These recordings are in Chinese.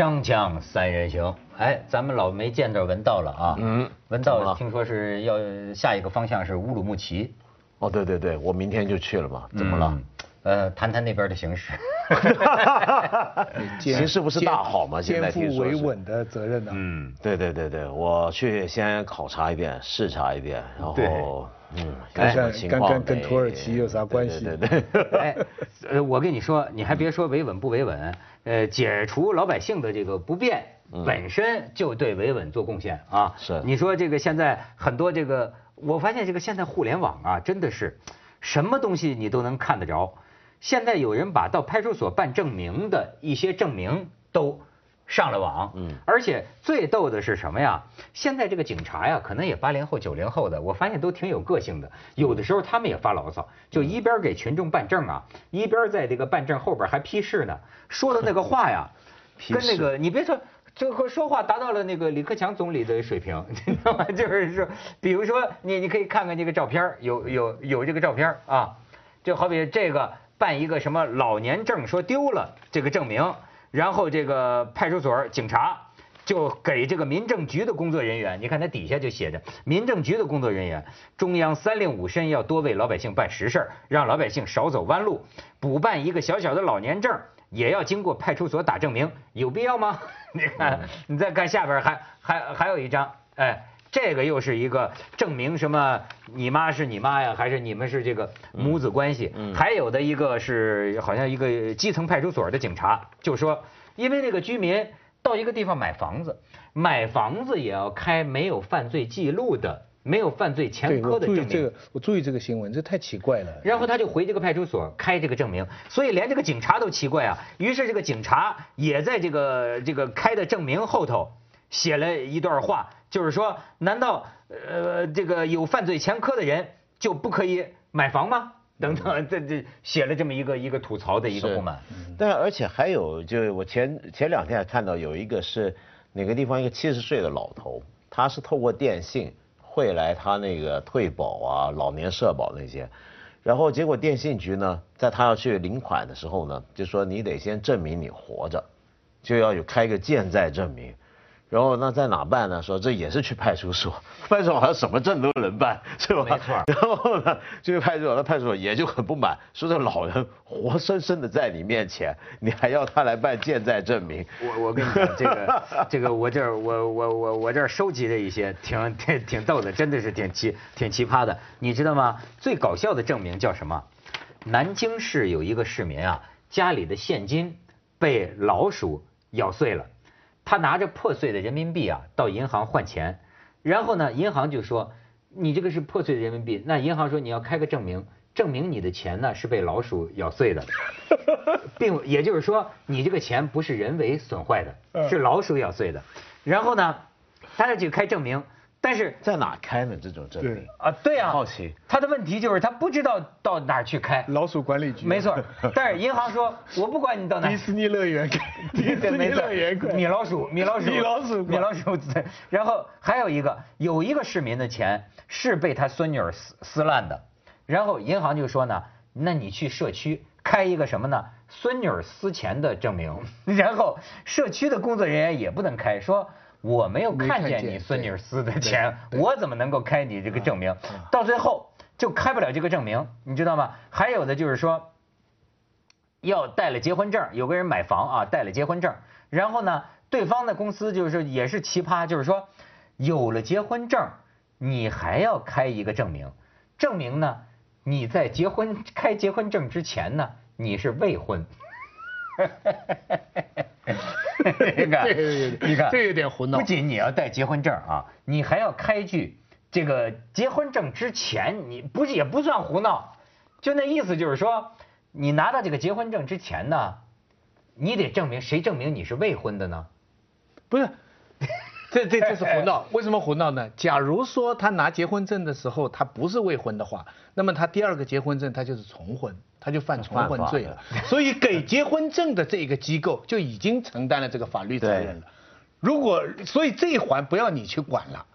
锵锵三人行，哎，咱们老没见着文道了啊。嗯文道听说是要下一个方向是乌鲁木齐，哦，对对对，我明天就去了嘛，怎么了嗯？？呃，谈谈那边的形势。形势不是大好吗？现在肩负维听说是。稳的责任呢、嗯，对对对对，我去先考察一遍，视察一遍，然后嗯，看看情况看看跟土耳其有啥关系对对对对哎，呃，我跟你说，你还别说维稳不维稳，呃，解除老百姓的这个不便，本身就对维稳做贡献啊。是你说这个现在很多这个，我发现这个现在互联网啊，真的是什么东西你都能看得着。现在有人把到派出所办证明的一些证明都上了网，嗯而且最逗的是什么呀？现在这个警察呀，可能也八零后、九零后的，我发现都挺有个性的。有的时候他们也发牢骚，就一边给群众办证啊，一边在这个办证后边还批示呢，说的那个话呀，批跟那个你别说。这个说话达到了那个李克强总理的水平，你知道吗？就是说，比如说你你可以看看这个照片有有有这个照片啊，就好比这个办一个什么老年证说丢了这个证明，然后这个派出所警察就给这个民政局的工作人员，你看它底下就写着民政局的工作人员，中央三令五申要多为老百姓办实事，让老百姓少走弯路，补办一个小小的老年证。也要经过派出所打证明，有必要吗？你看，你再看下边还还还有一张，哎，这个又是一个证明什么？你妈是你妈呀，还是你们是这个母子关系？还有的一个是好像一个基层派出所的警察就说，因为那个居民到一个地方买房子，买房子也要开没有犯罪记录的、没有犯罪前，科的证明。我注意这个，我注意这个新闻，这太奇怪了。然后他就回这个派出所开这个证明，所以连这个警察都奇怪啊。于是这个警察也在这个这个开的证明后头写了一段话，就是说，难道呃这个有犯罪前科的人就不可以买房吗？等等，这这写了这么一个一个吐槽的一个不满。但而且还有，就是我前前两天还看到有一个是哪个地方一个七十岁的老头，他是透过电信汇来他那个退保啊、老年社保那些，然后结果电信局呢，在他要去领款的时候呢，就说你得先证明你活着，就要有开个健在证明。然后那在哪办呢？说这也是去派出所，派出所好像什么证都能办，是吧？没错然后呢，这个派出所的派出所也就很不满，说这老人活生生的在你面前，你还要他来办健在证明？我我跟你讲，这个这个我这儿我我我我这儿收集了一些，挺挺挺逗的，真的是挺奇挺奇葩的。你知道吗？最搞笑的证明叫什么？南京市有一个市民啊，家里的现金被老鼠咬碎了，他拿着破碎的人民币啊到银行换钱，然后呢，银行就说你这个是破碎的人民币，那银行说你要开个证明，证明你的钱呢是被老鼠咬碎的。并也就是说，你这个钱不是人为损坏的，是老鼠咬碎 的。然后呢，他要去开证明，但是在哪开呢？这种证明对？啊，对啊，好奇他的问题就是他不知道到哪儿去开。老鼠管理局，没错，但是银行说，我不管你到哪儿迪。士尼乐园开，迪士尼乐园 开，米老鼠，米老鼠，米老鼠米老鼠。对然后还有一个，有一个市民的钱是被他孙女儿撕撕烂的，然后银行就说呢，那你去社区开一个什么呢？孙女儿撕钱的证明，然后社区的工作人员也不能开，说我没有看见你孙女儿撕的钱，我怎么能够开你这个证明？到最后就开不了这个证明，你知道吗？还有的就是说。要带了结婚证，有个人买房啊，带了结婚证，然后呢，对方的公司就是也是奇葩，就是说，有了结婚证，你还要开一个证明，证明呢，你在结婚开结婚证之前呢，你是未婚。你 看你看，这 有点胡闹不仅你要带结婚证啊，你还要开具这个结婚证之前，你不是也不算胡闹，就那意思就是说，你拿到这个结婚证之前呢，你得证明谁证明你是未婚的呢？不是，这这这是胡闹。为什么胡闹呢？假如说他拿结婚证的时候他不是未婚的话，那么他第二个结婚证他就是重婚，他就犯重婚罪了。所以给结婚证的这一个机构就已经承担了这个法律责任了。如果所以这一环不要你去管了。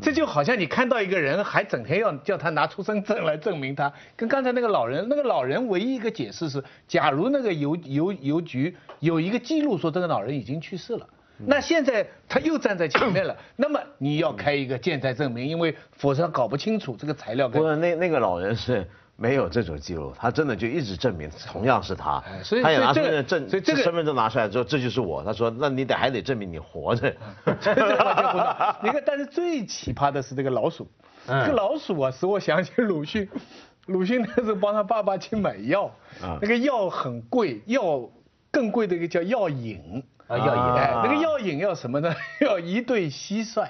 这就好像你看到一个人，还整天要叫他拿出生证来证明他，跟刚才那个老人，那个老人唯一一个解释是，假如那个邮邮邮局有一个记录说这个老人已经去世了。那现在他又站在前面了，那么你要开一个健在证明，因为否则搞不清楚这个材料跟不是那那个老人是没有这种记录，他真的就一直证明同样是他哎，所以他也拿身份证，所以这个身份证拿出来之后，这就是我。他说，那你得还得证明你活着。这个完全不到。你看，但是最奇葩的是这个老鼠，嗯这个老鼠啊，使我想起鲁迅。鲁迅那时候帮他爸爸去买药，啊那个药很贵，药更贵的一个叫药引。啊要引哎，那个要引要什么呢？要一对蟋蟀，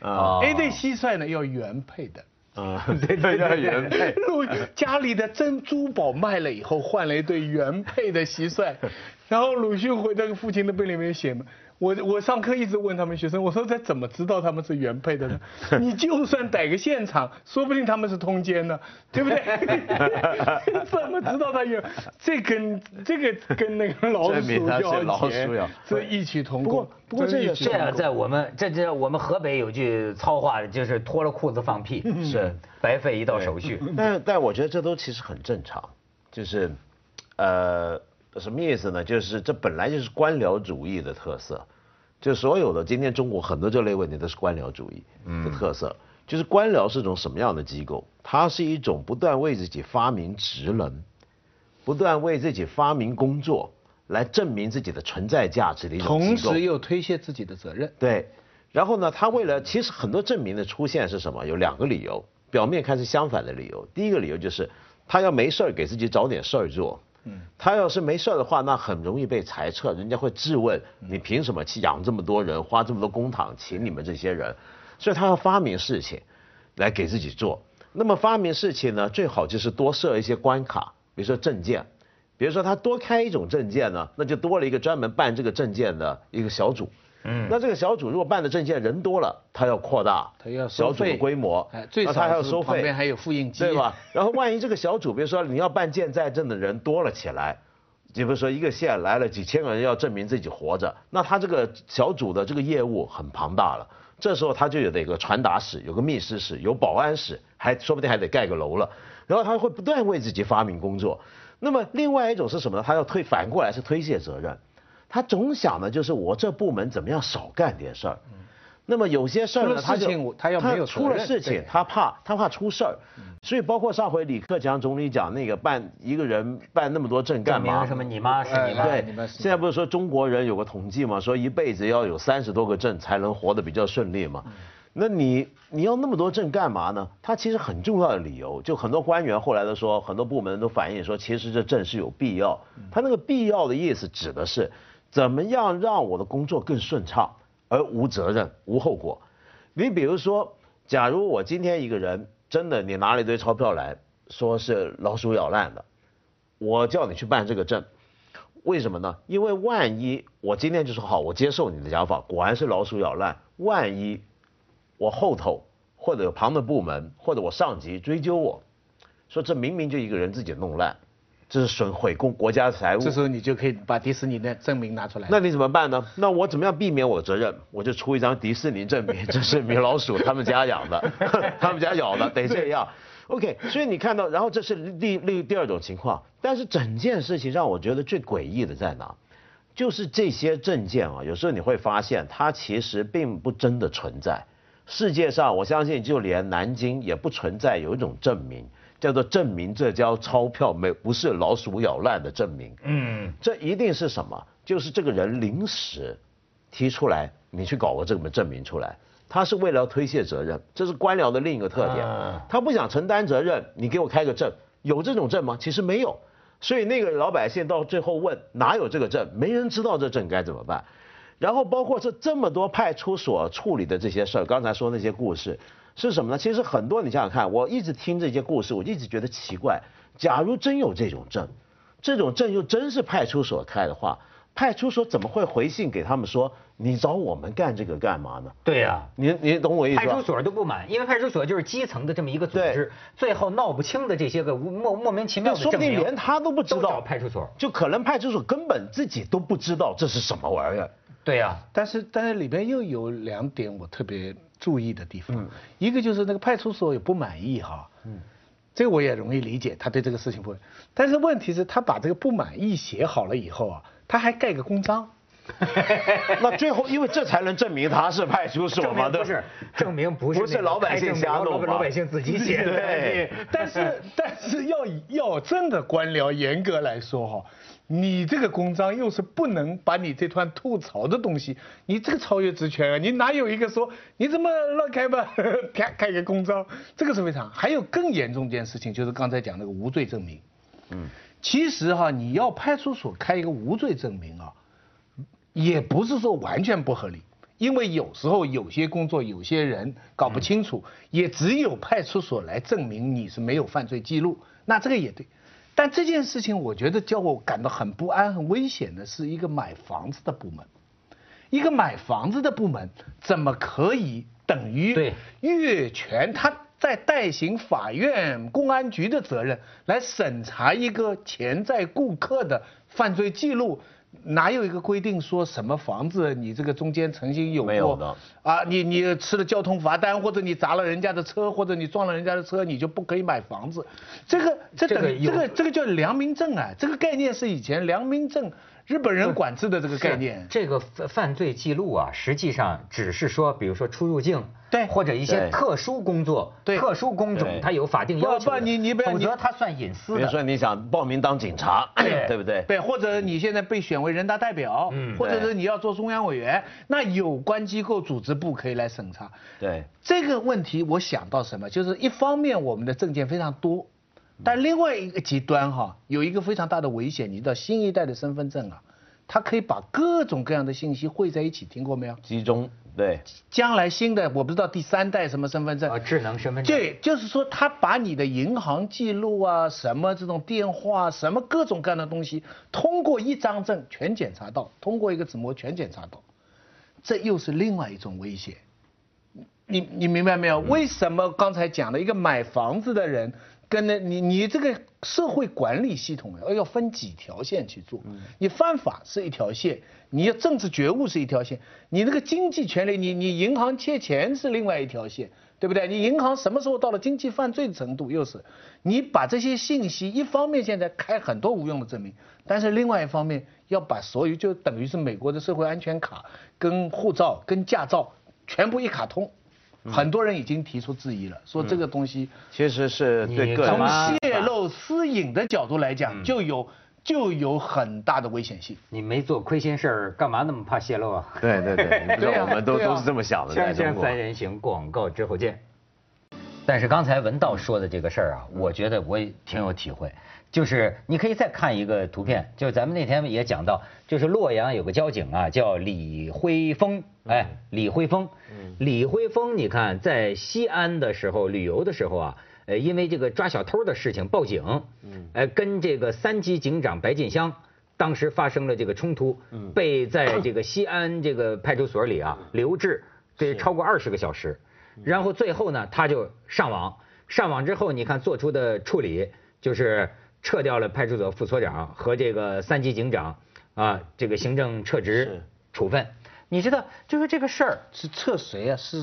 啊一对蟋蟀呢要原配的。啊，对对对，原配。鲁家里的珍珠宝卖了以后，换了一对原配的蟋蟀，然后鲁迅回那个父亲的背里面写嘛，我我上课一直问他们学生，我说这怎么知道他们是原配的呢？你就算逮个现场，说不定他们是通奸呢，对不对？怎么知道他有？这跟这个跟那个老鼠要老钱鼠要这异曲同不过工。不过这个在我们这这我们河北有句糙话，就是脱了裤子放屁，是白费一道手续。但但我觉得这都其实很正常，就是，呃，什么意思呢？就是这本来就是官僚主义的特色，就所有的今天中国很多这类问题都是官僚主义的特色。就是官僚是种什么样的机构？它是一种不断为自己发明职能，不断为自己发明工作来证明自己的存在价值的一种。同时又推卸自己的责任。对，然后呢，他为了其实很多证明的出现是什么？有两个理由，表面看是相反的理由。第一个理由就是他要没事儿给自己找点事儿做。嗯，他要是没事儿的话，那很容易被裁撤，人家会质问你凭什么去养这么多人，花这么多公帑请你们这些人，所以他要发明事情来给自己做。那么发明事情呢，最好就是多设一些关卡，比如说证件，比如说他多开一种证件呢，那就多了一个专门办这个证件的一个小组。嗯，那这个小组如果办的证件人多了，他要扩大他要收小组的规模，哎最那他还要收费，是旁边还有复印机对吧？然后万一这个小组，比如说你要办健在证的人多了起来，你比如说一个县来了几千个人要证明自己活着，那他这个小组的这个业务很庞大了。这时候他就有得有个传达室，有个密室室，有保安室，还说不定还得盖个楼了。然后他会不断为自己发明工作。那么另外一种是什么呢？他要推反过来是推卸责任，他总想的就是我这部门怎么样少干点事儿。那么有些事儿呢，他就他要没有出了事情，他怕他怕出事儿，所以包括上回李克强总理讲那个办一个人办那么多证干嘛？什么你妈是你妈？对你们，是现在不是说中国人有个统计嘛，说一辈子要有三十多个证才能活得比较顺利嘛。那你你要那么多证干嘛呢？他其实很重要的理由，就很多官员后来都说，很多部门都反映说，其实这证是有必要。他那个必要的意思指的是，怎么样让我的工作更顺畅，而无责任、无后果。你比如说，假如我今天一个人真的你拿了一堆钞票来说是老鼠咬烂的，我叫你去办这个证，为什么呢？因为万一我今天就说好，我接受你的讲法，果然是老鼠咬烂，万一我后头或者有旁的部门或者我上级追究我，说这明明就一个人自己弄烂，这是损毁公国家财物，这时候你就可以把迪士尼的证明拿出来。那你怎么办呢？那我怎么样避免我的责任？我就出一张迪士尼证明，这是米老鼠他们家养的，他们家咬的，得这样。OK，所以你看到，然后这是第第第二种情况，但是整件事情让我觉得最诡异的在哪？就是这些证件啊，有时候你会发现它其实并不真的存在。世界上，我相信就连南京也不存在有一种证明，叫做证明这张钞票没不是老鼠咬烂的证明。嗯，这一定是什么？就是这个人临时提出来，你去搞个这么证明出来，他是为了要推卸责任，这是官僚的另一个特点啊。他不想承担责任，你给我开个证，有这种证吗？其实没有。所以那个老百姓到最后问哪有这个证，没人知道这证该怎么办。然后包括这这么多派出所处理的这些事儿，刚才说那些故事是什么呢？其实很多你想想看，我一直听这些故事，我一直觉得奇怪。假如真有这种证，这种证又真是派出所开的话，派出所怎么会回信给他们说你找我们干这个干嘛呢？对呀。你你懂我意思吧？派出所都不满，因为派出所就是基层的这么一个组织，最后闹不清的这些个无莫莫名其妙那说不定连他都不知道，派出所。就可能派出所根本自己都不知道这是什么玩意儿。对呀，但是但是里边又有两点我特别注意的地方，一个就是那个派出所也不满意哈，嗯，这个我也容易理解，他对这个事情不，但是问题是，他把这个不满意写好了以后啊，他还盖个公章。那最后，因为这才能证明他是派出所嘛，不是证明不是 不是老百姓瞎弄老百姓自己写的。对，但是 但是要要真的官僚严格来说哈，你这个公章又是不能把你这段吐槽的东西，你这个超越职权啊，你哪有一个说你怎么乱开吧，开开个公章，这个是非常。还有更严重一件事情，就是刚才讲那个无罪证明。嗯，其实哈，你要派出所开一个无罪证明啊。也不是说完全不合理，因为有时候有些工作有些人搞不清楚，也只有派出所来证明你是没有犯罪记录，那这个也对。但这件事情我觉得叫我感到很不安、很危险的是一个买房子的部门，一个买房子的部门怎么可以等于越权？他在代行法院、公安局的责任来审查一个潜在顾客的犯罪记录。哪有一个规定说什么房子你这个中间曾经有过啊？你你吃了交通罚单，或者你砸了人家的车，或者你撞了人家的车，你就不可以买房子？这个这个这个这个叫良民证啊！这个概念是以前良民证。日本人管制的这个概念，这个犯犯罪记录啊，实际上只是说，比如说出入境，对，或者一些特殊工作、对，特殊工种，它有法定要求，不你你否则它算隐私的。比如说你想报名当警察，对。不对？对，或者你现在被选为人大代表，嗯，或者是你要做中央委员，那有关机构组织部可以来审查。对，这个问题我想到什么，就是一方面我们的证件非常多。但另外一个极端哈，有一个非常大的危险，你知道新一代的身份证啊，它可以把各种各样的信息汇在一起，听过没有？集中对。将来新的我不知道第三代什么身份证啊，智能身份证。对，就是说它把你的银行记录啊，什么这种电话，什么各种各样的东西，通过一张证全检查到，通过一个指模全检查到，这又是另外一种危险。你你明白没有？为什么刚才讲的一个买房子的人？跟那，你你这个社会管理系统要要分几条线去做？你犯法是一条线，你要政治觉悟是一条线，你那个经济权利，你你银行借钱是另外一条线，对不对？你银行什么时候到了经济犯罪的程度，又是你把这些信息，一方面现在开很多无用的证明，但是另外一方面要把所有就等于是美国的社会安全卡、跟护照、跟驾照全部一卡通。很多人已经提出质疑了，说这个东西其实是对个人从泄露私隐的角度来讲，就有就有很大的危险性。你没做亏心事儿，干嘛那么怕泄露啊？对对对，对 我们都都是这么想的。锵锵三人行，广告之后见。但是刚才文道说的这个事儿啊，我觉得我也挺有体会。就是你可以再看一个图片，就是咱们那天也讲到，就是洛阳有个交警啊，叫李辉峰，哎，李辉峰，李辉峰，你看在西安的时候旅游的时候啊，呃，因为这个抓小偷的事情报警，哎，跟这个三级警长白进香当时发生了这个冲突，被在这个西安这个派出所里啊留置，这超过二十个小时，然后最后呢他就上网，上网之后你看做出的处理就是。撤掉了派出所副所长和这个三级警长，啊，这个行政撤职处分。你知道，就是这个事儿是撤谁啊？是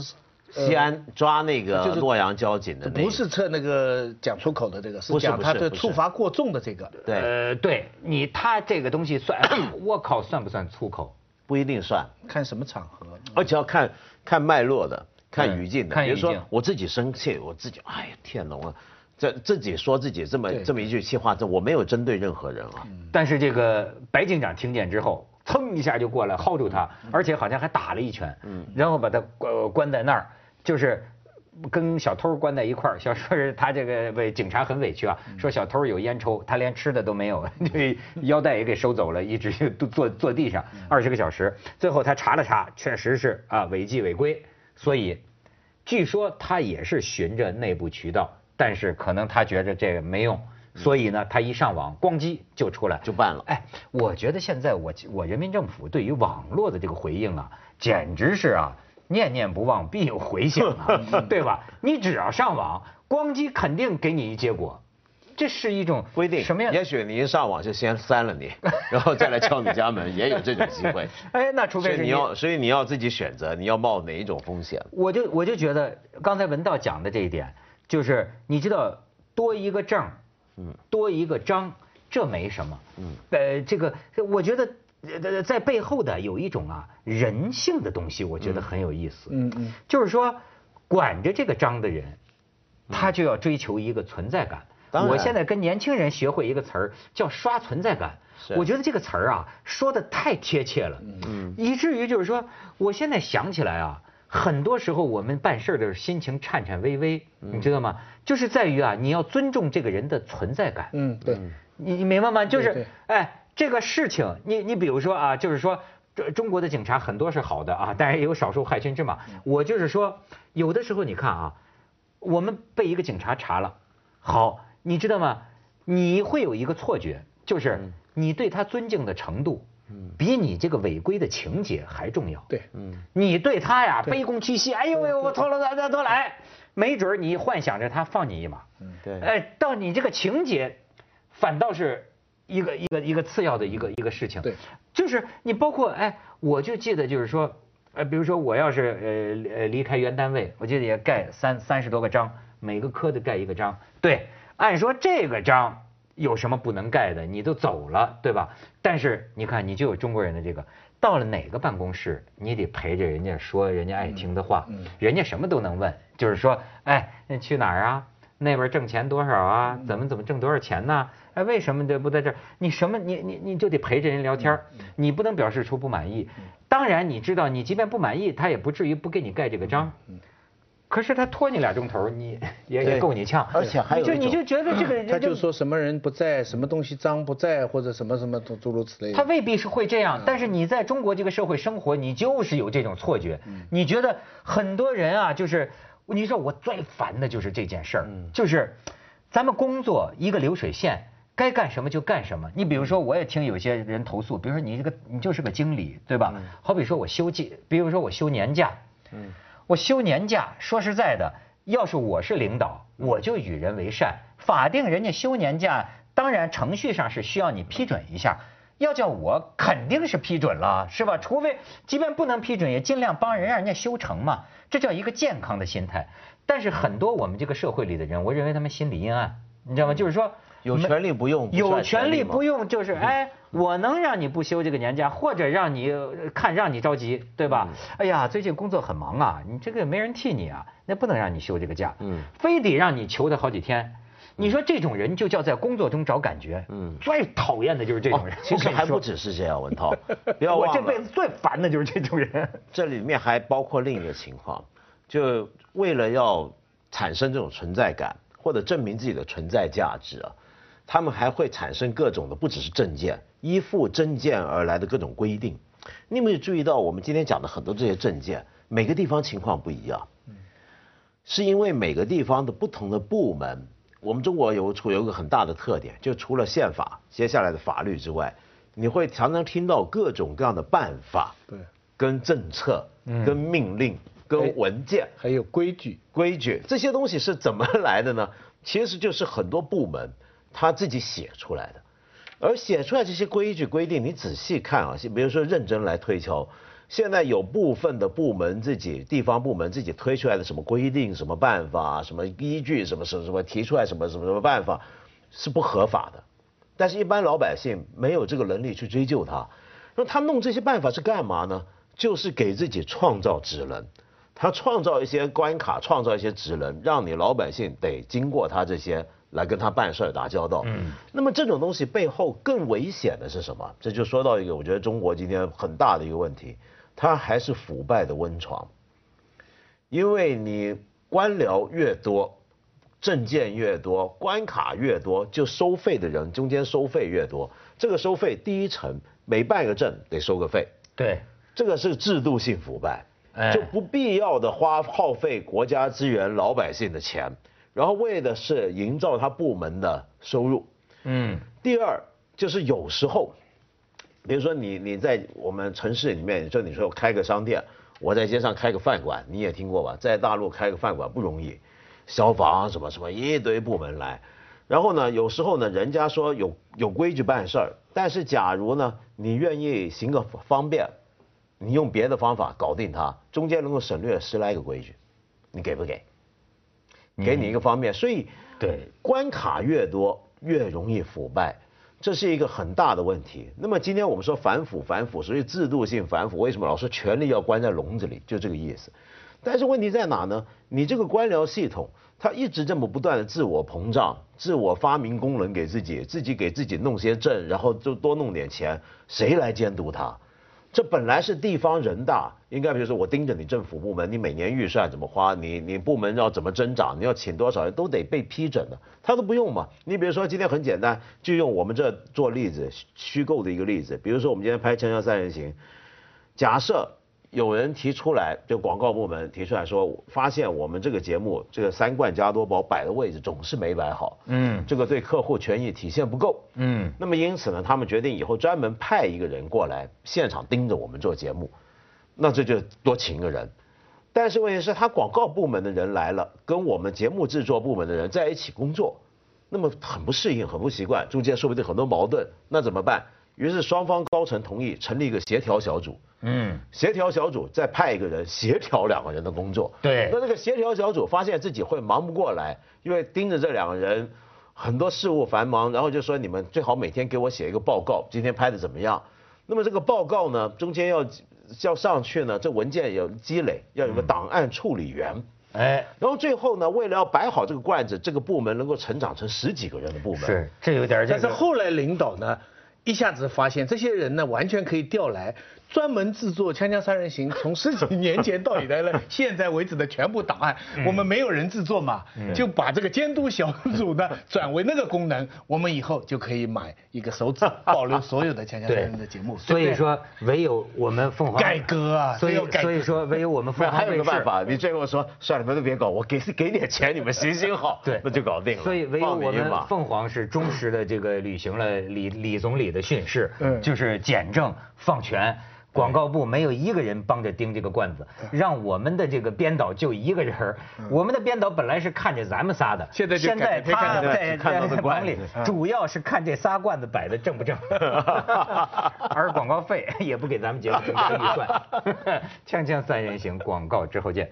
西安抓那个洛阳交警的，不是撤那个讲出口的这个，是讲他的处罚过重的这个。对，呃，对你他这个东西算，我靠，算不算粗口？不一定算，看什么场合，而且要看看脉络的，看语境的。比如说我自己生气，我自己，哎呀，天哪，我。这自己说自己这么这么一句气话，这我没有针对任何人啊。但是这个白警长听见之后，噌一下就过来薅住他，而且好像还打了一拳，嗯然后把他关关在那儿，就是跟小偷关在一块儿。小说是他这个为警察很委屈啊，说小偷有烟抽，他连吃的都没有，这腰带也给收走了，一直就坐坐地上二十个小时。最后他查了查，确实是啊违纪违规，所以据说他也是循着内部渠道。但是可能他觉着这个没用，所以呢，他一上网，咣叽就出来就办了。哎，我觉得现在我我人民政府对于网络的这个回应啊，简直是啊，念念不忘必有回响啊，对吧？你只要上网，咣叽肯定给你一结果。这是一种不一定什么样？也许你一上网就先删了你，然后再来敲你家门，也有这种机会。哎，那除非是你要，所以你要自己选择，你要冒哪一种风险。我就我就觉得刚才文道讲的这一点，就是你知道多一个证，嗯，多一个章，这没什么，嗯，呃，这个我觉得呃在背后的有一种啊人性的东西，我觉得很有意思，嗯嗯，就是说管着这个章的人，他就要追求一个存在感。当然。我现在跟年轻人学会一个词儿，叫刷存在感。是。我觉得这个词儿啊，说的太贴切了，嗯，以至于就是说，我现在想起来啊，很多时候我们办事儿的时候心情颤颤巍巍，你知道吗？就是在于啊，你要尊重这个人的存在感。嗯，对，你你明白吗？就是哎，这个事情，你你比如说啊，就是说，中中国的警察很多是好的啊，当然也有少数害群之马。我就是说，有的时候你看啊，我们被一个警察查了，好，你知道吗？你会有一个错觉，就是你对他尊敬的程度，比你这个违规的情节还重要。对，嗯。你对他呀卑躬屈膝，哎呦呦，我错了，再再多来，没准儿你幻想着他放你一马，嗯对。哎，到你这个情节，反倒是一个一个一个次要的一个一个事情。对，就是你包括哎，我就记得就是说，呃，比如说我要是呃呃离开原单位，我记得也盖三三十多个章，每个科的盖一个章。对，按说这个章有什么不能盖的？你都走了，对吧？但是你看，你就有中国人的这个。到了哪个办公室，你得陪着人家说人家爱听的话，人家什么都能问，就是说，哎，那去哪儿啊？那边挣钱多少啊？怎么怎么挣多少钱呢？哎，为什么这不在这儿？你什么你你你就得陪着人聊天你不能表示出不满意。当然，你知道，你即便不满意，他也不至于不给你盖这个章。可是他拖你俩钟头，你也也够你呛。而且还有就你就觉得这个人他就说什么人不在，什么东西脏不在，或者什么什么诸诸如此类的。他未必是会这样，但是你在中国这个社会生活，你就是有这种错觉。你觉得很多人啊，就是你说我最烦的就是这件事儿，就是咱们工作一个流水线，该干什么就干什么。你比如说，我也听有些人投诉，比如说你这个你就是个经理，对吧？好比说我休季，比如说我休年假，我休年假，说实在的，要是我是领导，我就与人为善。法定人家休年假，当然程序上是需要你批准一下。要叫我肯定是批准了，是吧？除非即便不能批准，也尽量帮人让人家休成嘛。这叫一个健康的心态。但是很多我们这个社会里的人，我认为他们心理阴暗，你知道吗？就是说有权利不用，有权利不用，就是哎，我能让你不休这个年假，或者让你呃看让你着急，对吧？哎呀，最近工作很忙啊，你这个没人替你啊，那不能让你休这个假，嗯非得让你求他好几天。你说这种人就叫在工作中找感觉，嗯最讨厌的就是这种人。其实还不只是这样，文涛，不要忘了，我这辈子最烦的就是这种人。这里面还包括另一个情况，就为了要产生这种存在感，或者证明自己的存在价值啊，他们还会产生各种的，不只是证件，依附证件而来的各种规定。你有没有注意到，我们今天讲的很多这些证件，每个地方情况不一样，是因为每个地方的不同的部门，我们中国有处有一个很大的特点，就除了宪法接下来的法律之外，你会常常听到各种各样的办法，对，跟政策、嗯。跟命令、跟文件、还有规矩，规矩这些东西是怎么来的呢？其实就是很多部门他自己写出来的，而写出来这些规矩规定，你仔细看啊，比如说认真来推敲，现在有部分的部门自己地方部门自己推出来的什么规定、什么办法、什么依据、什么什么什么提出来什么什么什么办法是不合法的，但是一般老百姓没有这个能力去追究他，那他弄这些办法是干嘛呢？就是给自己创造职能。他创造一些关卡，创造一些职能，让你老百姓得经过他这些来跟他办事儿、打交道。嗯，那么这种东西背后更危险的是什么？这就说到一个我觉得中国今天很大的一个问题，它还是腐败的温床。因为你官僚越多，证件越多，关卡越多，就收费的人中间收费越多。这个收费第一层每办一个证得收个费，对，这个是制度性腐败。哎就不必要的花耗费国家资源、老百姓的钱，然后为的是营造他部门的收入。嗯，第二就是有时候，比如说你你在我们城市里面，就你说开个商店，我在街上开个饭馆，你也听过吧？在大陆开个饭馆不容易，消防什么什么一堆部门来，然后呢，有时候呢，人家说有有规矩办事儿，但是假如呢，你愿意行个方便，你用别的方法搞定它，中间能够省略十来个规矩，你给不给？给你一个方便，所以对关卡越多越容易腐败，这是一个很大的问题。那么今天我们说反腐反腐，所以制度性反腐，为什么老说权力要关在笼子里？就这个意思。但是问题在哪呢？你这个官僚系统，它一直这么不断的自我膨胀，自我发明功能给自己，自己给自己弄些证，然后就多弄点钱，谁来监督它？这本来是地方人大，应该比如说我盯着你政府部门，你每年预算怎么花，你你部门要怎么增长，你要请多少人都得被批准的，他都不用嘛。你比如说今天很简单，就用我们这做例子，虚构的一个例子，比如说我们今天拍《锵锵三人行》，假设。有人提出来，就广告部门提出来说，发现我们这个节目这个三冠加多宝摆的位置总是没摆好，嗯，这个对客户权益体现不够，嗯，那么因此呢，他们决定以后专门派一个人过来现场盯着我们做节目，那这就多请一个人，但是问题是，他广告部门的人来了，跟我们节目制作部门的人在一起工作，那么很不适应，很不习惯，中间说不定很多矛盾，那怎么办？于是双方高层同意成立一个协调小组。嗯，协调小组再派一个人协调两个人的工作。对。那这个协调小组发现自己会忙不过来，因为盯着这两个人，很多事务繁忙，然后就说你们最好每天给我写一个报告，今天拍的怎么样？那么这个报告呢，中间要要上去呢，这文件有积累，要有个档案处理员。哎。然后最后呢，为了要摆好这个罐子，这个部门能够成长成十几个人的部门。是，这有点。但是后来领导呢？一下子发现这些人呢，完全可以调来专门制作《锵锵三人行》从十几年前到来了 现在为止的全部档案。我们没有人制作嘛，就把这个监督小组呢转为那个功能，我们以后就可以买一个手指，保留所有的《锵锵三人行》的节目。所以说，唯有我们凤凰改革啊，所以所以说，唯有我们凤凰还有一个办法，你最后说算了，你们都别搞，我给给点钱，你们行行好，对，那就搞定了。所以唯有我们凤凰是忠实的这个履行了李李总理的训示。嗯，就是简政放权，广告部没有一个人帮着盯这个罐子，让我们的这个编导就一个人我们的编导本来是看着咱们仨的，现在现在他在在管理，主要是看这仨罐子摆的正不正，而广告费也不给咱们节目预算。锵锵三人行，广告之后见。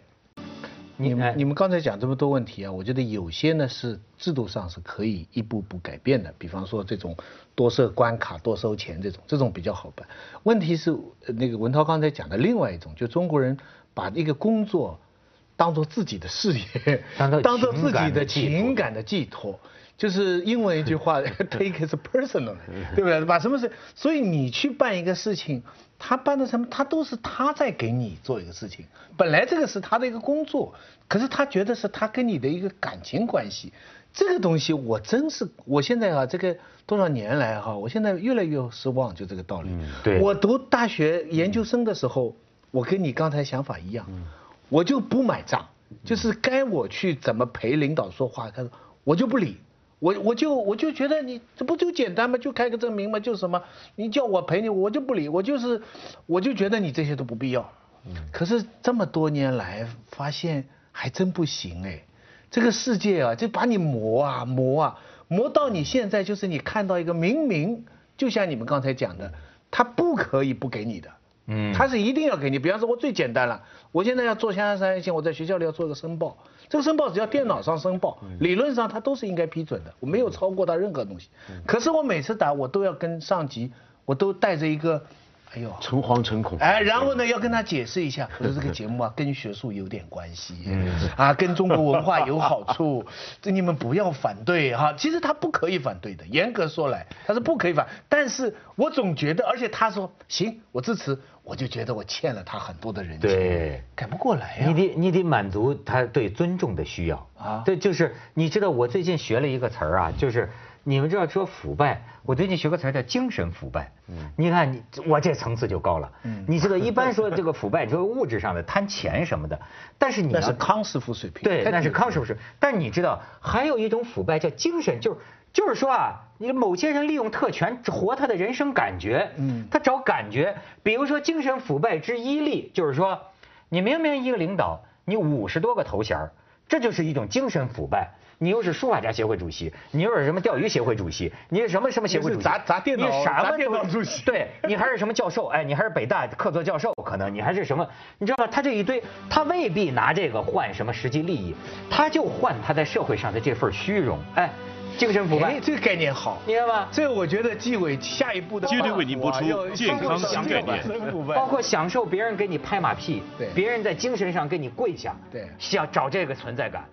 你们你们刚才讲这么多问题啊，我觉得有些呢是制度上是可以一步步改变的，比方说这种多设关卡、多收钱这种，这种比较好办。问题是那个文涛刚才讲的另外一种，就中国人把一个工作当做自己的事业，当做自己的情感的寄托。就是英文一句话，take it personal，对不对？把什么事？所以你去办一个事情，他办的什么，他都是他在给你做一个事情。本来这个是他的一个工作，可是他觉得是他跟你的一个感情关系。这个东西我真是，我现在啊，这个多少年来哈，我现在越来越失望，就这个道理。对。我读大学研究生的时候，我跟你刚才想法一样，我就不买账，就是该我去怎么陪领导说话，他说我就不理。我我就我就觉得你这不就简单吗？就开个证明吗？就什么？你叫我陪你，我就不理。我就是，我就觉得你这些都不必要。嗯。可是这么多年来，发现还真不行哎。这个世界啊，就把你磨啊磨啊磨到你现在，就是你看到一个明明就像你们刚才讲的，他不可以不给你的。嗯。他是一定要给你。比方说，我最简单了，我现在要做香山三线，我在学校里要做个申报。这个申报只要电脑上申报，理论上他都是应该批准的，我没有超过他任何东西。可是我每次打我都要跟上级，我都带着一个。哎呦，诚惶诚恐。哎，然后呢，要跟他解释一下，我说这个节目啊，跟学术有点关系，啊，跟中国文化有好处，这你们不要反对哈。其实他不可以反对的，严格说来，他是不可以反。但是我总觉得，而且他说行，我支持，我就觉得我欠了他很多的人情，对，改不过来呀。你得你得满足他对尊重的需要啊。对，就是你知道，我最近学了一个词儿啊，就是。你们知道说腐败，我最近学个词叫精神腐败。嗯，你看你我这层次就高了。嗯，你知道一般说这个腐败，就是物质上的贪钱什么的，但是你那是康师傅水平。对，那是康师傅水平。但你知道还有一种腐败叫精神，就是就是说啊，你某些人利用特权活他的人生感觉。嗯，他找感觉，比如说精神腐败之一例，就是说你明明一个领导，你五十多个头衔这就是一种精神腐败。你又是书法家协会主席，你又是什么钓鱼协会主席，你是什么什么协会主席？砸砸电脑，你什么电脑主席？对你还是什么教授？哎，你还是北大客座教授，可能你还是什么？你知道吗？他这一堆，他未必拿这个换什么实际利益，他就换他在社会上的这份虚荣。哎。精神腐败，这个概念好，明白吗？这个我觉得纪委下一步的接着为您播出健康新概念，包括享受别人给你拍马屁，对，别人在精神上给你跪下，对，想找这个存在感。